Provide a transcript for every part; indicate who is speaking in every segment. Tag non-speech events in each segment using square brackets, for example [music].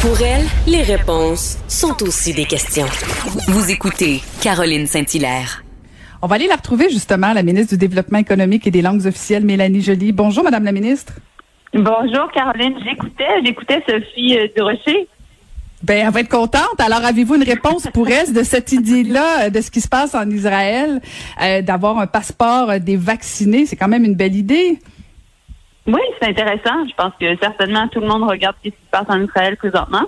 Speaker 1: Pour elle, les réponses sont aussi des questions. Vous écoutez Caroline Saint-Hilaire.
Speaker 2: On va aller la retrouver justement, la ministre du Développement économique et des langues officielles, Mélanie Joly. Bonjour, Madame la ministre.
Speaker 3: Bonjour, Caroline. J'écoutais, j'écoutais Sophie euh, Durocher.
Speaker 2: Ben, elle va être contente. Alors, avez-vous une réponse pour elle de cette idée-là, euh, de ce qui se passe en Israël, euh, d'avoir un passeport euh, des vaccinés? C'est quand même une belle idée.
Speaker 3: Oui, c'est intéressant. Je pense que certainement tout le monde regarde ce qui se passe en Israël présentement.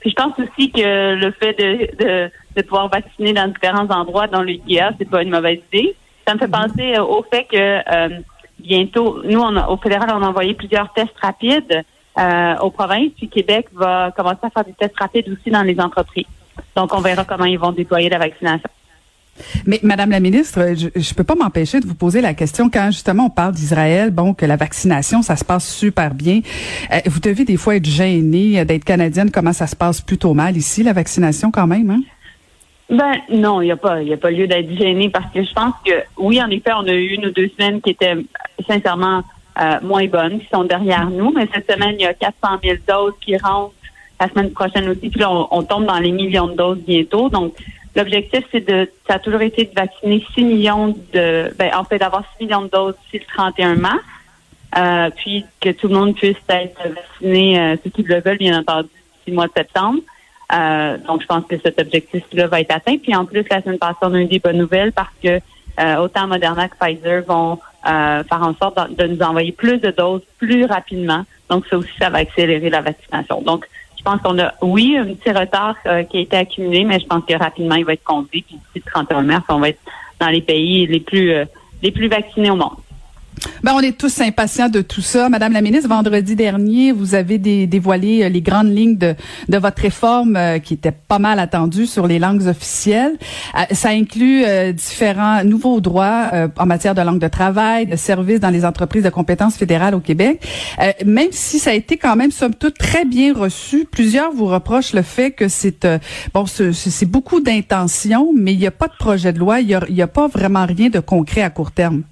Speaker 3: Puis je pense aussi que le fait de, de, de pouvoir vacciner dans différents endroits dans le IGA, c'est pas une mauvaise idée. Ça me fait penser au fait que bientôt, nous, on a, au fédéral, on a envoyé plusieurs tests rapides euh, aux provinces. Puis Québec va commencer à faire des tests rapides aussi dans les entreprises. Donc, on verra comment ils vont déployer la vaccination.
Speaker 2: Mais Madame la ministre, je ne peux pas m'empêcher de vous poser la question quand justement on parle d'Israël, bon que la vaccination ça se passe super bien. Euh, vous devez des fois être gênée d'être canadienne, comment ça se passe plutôt mal ici la vaccination quand même hein?
Speaker 3: Ben non, il n'y a pas, a pas lieu d'être gêné parce que je pense que oui, en effet, on a eu une ou deux semaines qui étaient sincèrement euh, moins bonnes, qui sont derrière nous. Mais cette semaine, il y a 400 000 doses qui rentrent la semaine prochaine aussi. Puis là, on, tombe dans les millions de doses bientôt. Donc, l'objectif, c'est de, ça a toujours été de vacciner 6 millions de, ben, en fait, d'avoir 6 millions de doses d'ici le 31 mars. Euh, puis que tout le monde puisse être vacciné, euh, ceux qui le veulent, bien entendu, d'ici le mois de septembre. Euh, donc, je pense que cet objectif-là va être atteint. Puis en plus, la semaine passée, on a eu des bonnes nouvelles parce que euh, autant Moderna que Pfizer vont euh, faire en sorte de, nous envoyer plus de doses plus rapidement. Donc, ça aussi, ça va accélérer la vaccination. Donc, pense qu'on a, oui, un petit retard euh, qui a été accumulé, mais je pense que rapidement, il va être conduit. Puis d'ici le 31 mars, on va être dans les pays les plus les plus vaccinés au monde.
Speaker 2: Ben, on est tous impatients de tout ça. Madame la ministre, vendredi dernier, vous avez dévoilé euh, les grandes lignes de, votre réforme euh, qui était pas mal attendue sur les langues officielles. Euh, ça inclut différents nouveaux droits en matière de langue de travail, de services dans les entreprises de compétences fédérales au Québec. même si ça a été quand même, somme toute, très bien reçu, plusieurs vous reprochent le fait que c'est bon, c'est beaucoup d'intentions, mais il n'y a pas de projet de loi, il n'y a, a pas vraiment rien de concret à court terme.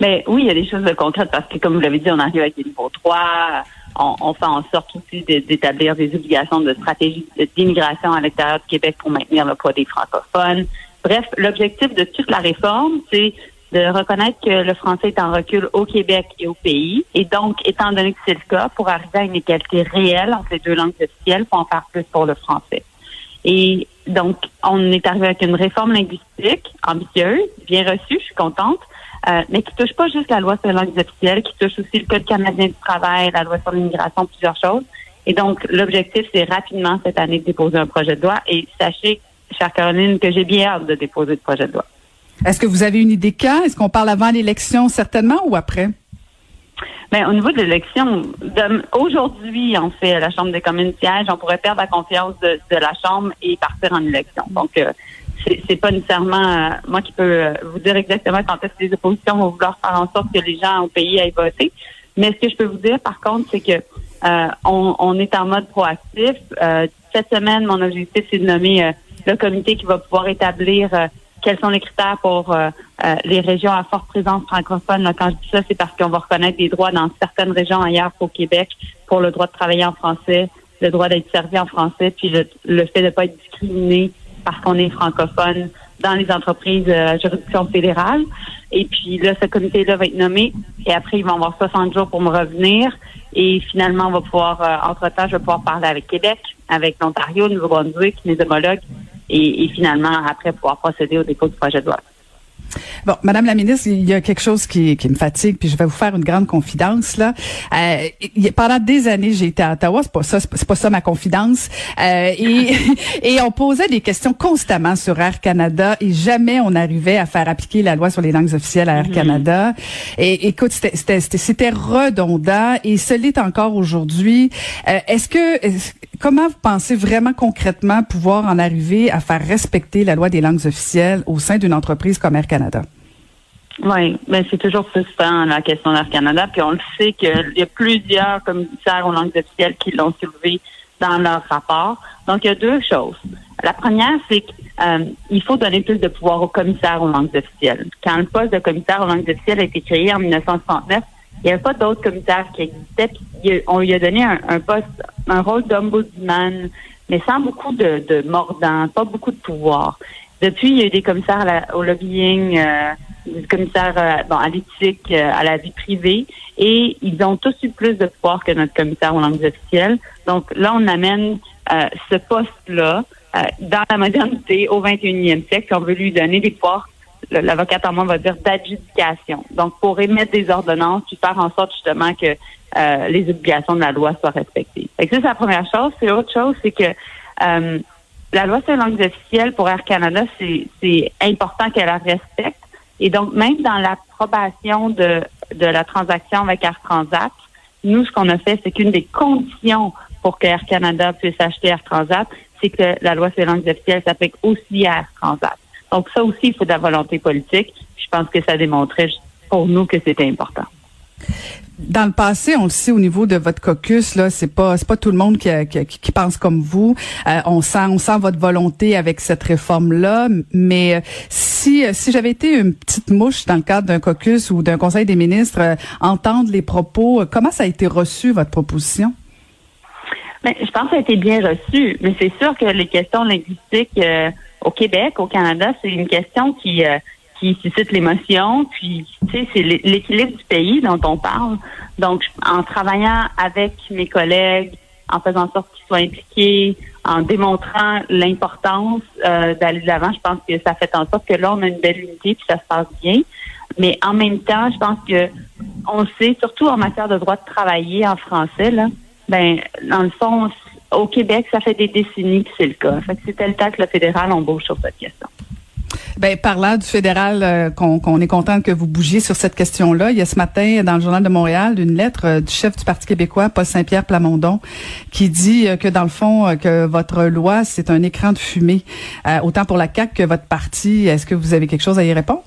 Speaker 3: Mais oui, il y a des choses concrètes parce que, comme vous l'avez dit, on arrive avec des niveaux 3. On, on fait en sorte aussi d'établir des obligations de stratégie d'immigration à l'extérieur du Québec pour maintenir le poids des francophones. Bref, l'objectif de toute la réforme, c'est de reconnaître que le français est en recul au Québec et au pays. Et donc, étant donné que c'est le cas, pour arriver à une égalité réelle entre les deux langues officielles, il faut en faire plus pour le français. Et donc, on est arrivé avec une réforme linguistique ambitieuse, bien reçue, je suis contente, euh, mais qui touche pas juste la loi sur les langues officielles, qui touche aussi le Code canadien du travail, la loi sur l'immigration, plusieurs choses. Et donc, l'objectif, c'est rapidement cette année de déposer un projet de loi. Et sachez, chère Caroline, que j'ai bien hâte de déposer le projet de loi.
Speaker 2: Est-ce que vous avez une idée quand? Est-ce qu'on parle avant l'élection certainement ou après?
Speaker 3: Bien, au niveau de l'élection, aujourd'hui, on fait la Chambre des communes siège, on pourrait perdre la confiance de, la Chambre et partir en élection. Donc, euh, c'est pas nécessairement euh, moi qui peux euh, vous dire exactement quand est-ce que les oppositions vont vouloir faire en sorte que les gens au pays aillent voter. Mais ce que je peux vous dire, par contre, c'est que euh, on, est en mode proactif. cette semaine, mon objectif, c'est de nommer le comité qui va pouvoir établir quels sont les critères pour les régions à forte présence francophone. quand je dis ça, c'est parce qu'on va reconnaître des droits dans certaines régions ailleurs qu'au Québec pour le droit de travailler en français, le droit d'être servi en français, puis le, le fait de ne pas être discriminé parce qu'on est francophone dans les entreprises euh, à juridiction fédérale. Et puis là, ce comité-là va être nommé et après, ils vont avoir 60 jours pour me revenir. Et finalement, on va pouvoir, euh, entre-temps, je vais pouvoir parler avec Québec, avec l'Ontario, le Nouveau-Brunswick, mes homologues, et, et, finalement, après, pouvoir procéder au dépôt du projet de loi.
Speaker 2: Bon, Madame la ministre, il y a quelque chose qui, qui me fatigue, puis je vais vous faire une grande confidence là. Euh, pendant des années, j'ai été à Ottawa, c'est pas ça, c'est pas ça ma confidence. Euh, et, [laughs] et on posait des questions constamment sur Air Canada et jamais on arrivait à faire appliquer la loi sur les langues officielles à Air mm-hmm. Canada. Et écoute, c'était redondant et ce l'est encore aujourd'hui. Euh, est-ce que comment vous pensez vraiment concrètement pouvoir en arriver à faire respecter la loi des langues officielles au sein d'une entreprise comme Air Canada?
Speaker 3: Oui, mais c'est toujours frustrant la question d'Air Canada. Puis on le sait qu'il y a plusieurs commissaires aux langues officielles qui l'ont soulevé dans leur rapport. Donc il y a deux choses. La première, c'est qu'il euh, faut donner plus de pouvoir aux commissaires aux langues officielles. Quand le poste de commissaire aux langues officielles a été créé en 1969, Il n'y avait pas d'autres commissaires qui existaient. On lui a donné un, poste, un rôle d'ombudsman, mais sans beaucoup de, de mordant, pas beaucoup de pouvoir. Depuis, il y a eu des commissaires au lobbying, euh, des commissaires euh, bon, à l'éthique, euh, à la vie privée, et ils ont tous eu plus de pouvoir que notre commissaire aux langues officielles. Donc là, on amène ce poste-là dans la modernité au 21e siècle, on veut lui donner des pouvoirs l'avocate en moi va dire d'adjudication. Donc, pour émettre des ordonnances, puis faire en sorte justement que les obligations de la loi soient respectées. ça, c'est la première chose. C'est autre chose, c'est que la loi sur les langues officielles pour Air Canada, c'est important qu'elle la respecte. Et donc, même dans l'approbation de, de la transaction avec Air Transat, nous, ce qu'on a fait, c'est qu'une des conditions pour que Air Canada puisse acheter Air Transat, c'est que la loi sur les langues officielles s'applique aussi à Air Transat. Donc, ça aussi, il faut de la volonté politique. Je pense que ça démontrait pour nous que c'était important
Speaker 2: dans le passé, on le sait au niveau de votre caucus là, c'est pas c'est pas tout le monde qui, qui, pense comme vous. Euh, on sent on sent votre volonté avec cette réforme là, mais euh, si euh, si j'avais été une petite mouche dans le cadre d'un caucus ou d'un conseil des ministres, entendre les propos, comment ça a été reçu votre proposition?
Speaker 3: Ben, je pense que ça a été bien reçu, mais c'est sûr que les questions linguistiques au Québec, au Canada, c'est une question qui qui suscite l'émotion. Puis, tu sais, c'est l'équilibre du pays dont on parle. Donc, en travaillant avec mes collègues, en faisant en sorte qu'ils soient impliqués, en démontrant l'importance euh, d'aller de l'avant, je pense que ça fait en sorte que là, on a une belle unité puis ça se passe bien. Mais en même temps, je pense que on sait, surtout en matière de droit de travailler en français, là, ben, dans le fond, au Québec, ça fait des décennies que c'est le cas. Fait que c'était le temps que le fédéral embauche sur cette question.
Speaker 2: Ben, parlant du fédéral, euh, qu'on est content que vous bougiez sur cette question-là, il y a ce matin dans le journal de Montréal une lettre euh, du chef du Parti québécois, Paul Saint-Pierre Plamondon, qui dit euh, que dans le fond, que votre loi, c'est un écran de fumée, autant pour la CAQ que votre parti. Est-ce que vous avez quelque chose à y répondre?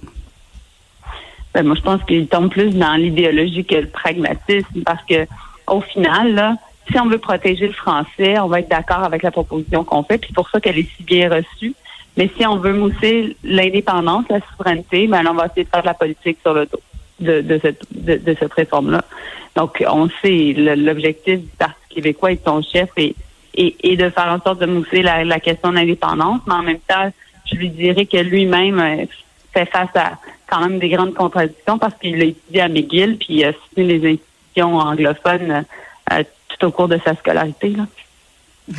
Speaker 3: Ben, moi, je pense qu'il tombe plus dans l'idéologie que le pragmatisme, parce que au final, là, si on veut protéger le français, on va être d'accord avec la proposition qu'on fait, puis pour ça qu'elle est si bien reçue. Mais si on veut mousser l'indépendance, la souveraineté, ben on va essayer de faire de la politique sur le dos de, de cette, de, cette réforme-là. Donc, on sait l'objectif du Parti québécois et de son chef est, et, de faire en sorte de mousser la, la question de l'indépendance, mais en même temps, je lui dirais que lui-même euh, fait face à quand même des grandes contradictions parce qu'il a étudié à McGill puis il a soutenu les institutions anglophones euh, tout au cours de sa scolarité. Là. [laughs]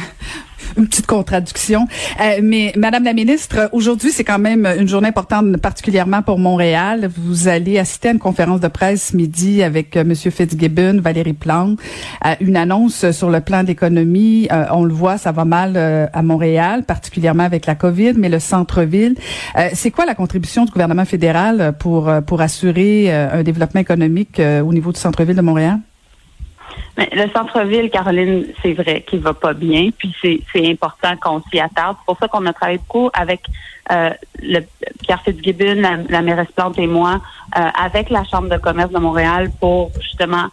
Speaker 2: une petite contradiction. Euh, mais Madame la ministre, aujourd'hui, c'est quand même une journée importante, particulièrement pour Montréal. Vous allez assister à une conférence de presse midi avec euh, Monsieur Fitzgibbon, Valérie Plante, euh, une annonce sur le plan d'économie. Euh, on le voit, ça va mal à Montréal, particulièrement avec la COVID, mais le centre-ville. c'est quoi la contribution du gouvernement fédéral pour pour assurer un développement économique au niveau du centre-ville de Montréal?
Speaker 3: Mais le centre-ville, Caroline, c'est vrai qu'il va pas bien, puis c'est important qu'on s'y attarde. C'est pour ça qu'on a travaillé beaucoup avec euh, le Pierre Fitzgibbon, la, la mairesse Plante et moi, euh, avec la Chambre de commerce de Montréal pour justement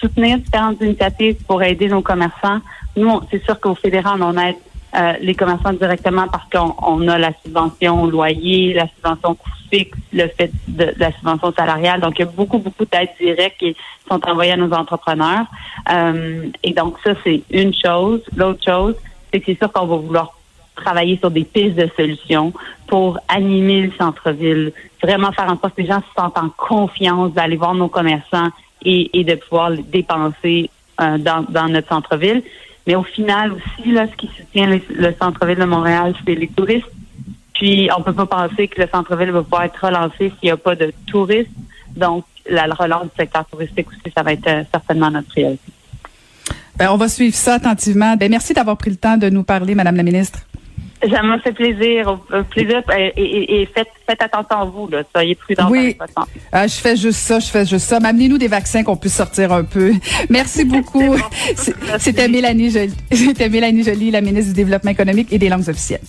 Speaker 3: soutenir différentes initiatives pour aider nos commerçants. Nous, c'est sûr qu'au fédéral, on aide euh, les commerçants directement parce qu'on a la subvention loyer, la subvention coût fixe, le fait de, la subvention salariale. Donc, il y a beaucoup, beaucoup d'aides directes qui sont envoyées à nos entrepreneurs. Euh, et donc, ça, c'est une chose. L'autre chose, c'est que c'est sûr qu'on va vouloir travailler sur des pistes de solutions pour animer le centre-ville, vraiment faire en sorte que les gens se sentent en confiance d'aller voir nos commerçants et, et de pouvoir dépenser euh, dans, dans notre centre-ville. Mais au final aussi, là, ce qui soutient le, centre-ville de Montréal, c'est les touristes. Puis, on peut pas penser que le centre-ville va pouvoir être relancé s'il n'y a pas de touristes. Donc, la, relance du secteur touristique aussi, ça va être euh, certainement notre priorité.
Speaker 2: Ben, on va suivre ça attentivement. Ben, merci d'avoir pris le temps de nous parler, Madame la ministre.
Speaker 3: Ça m'a fait plaisir. plaisir et, faites, attention à vous. Là. Soyez prudents.
Speaker 2: Oui. Ah, je fais juste ça. Je fais juste ça. Amenez-nous des vaccins qu'on puisse sortir un peu. Merci beaucoup. C'était Mélanie Jolie. [laughs] C'était Mélanie Jolie, la ministre du Développement économique et des langues officielles.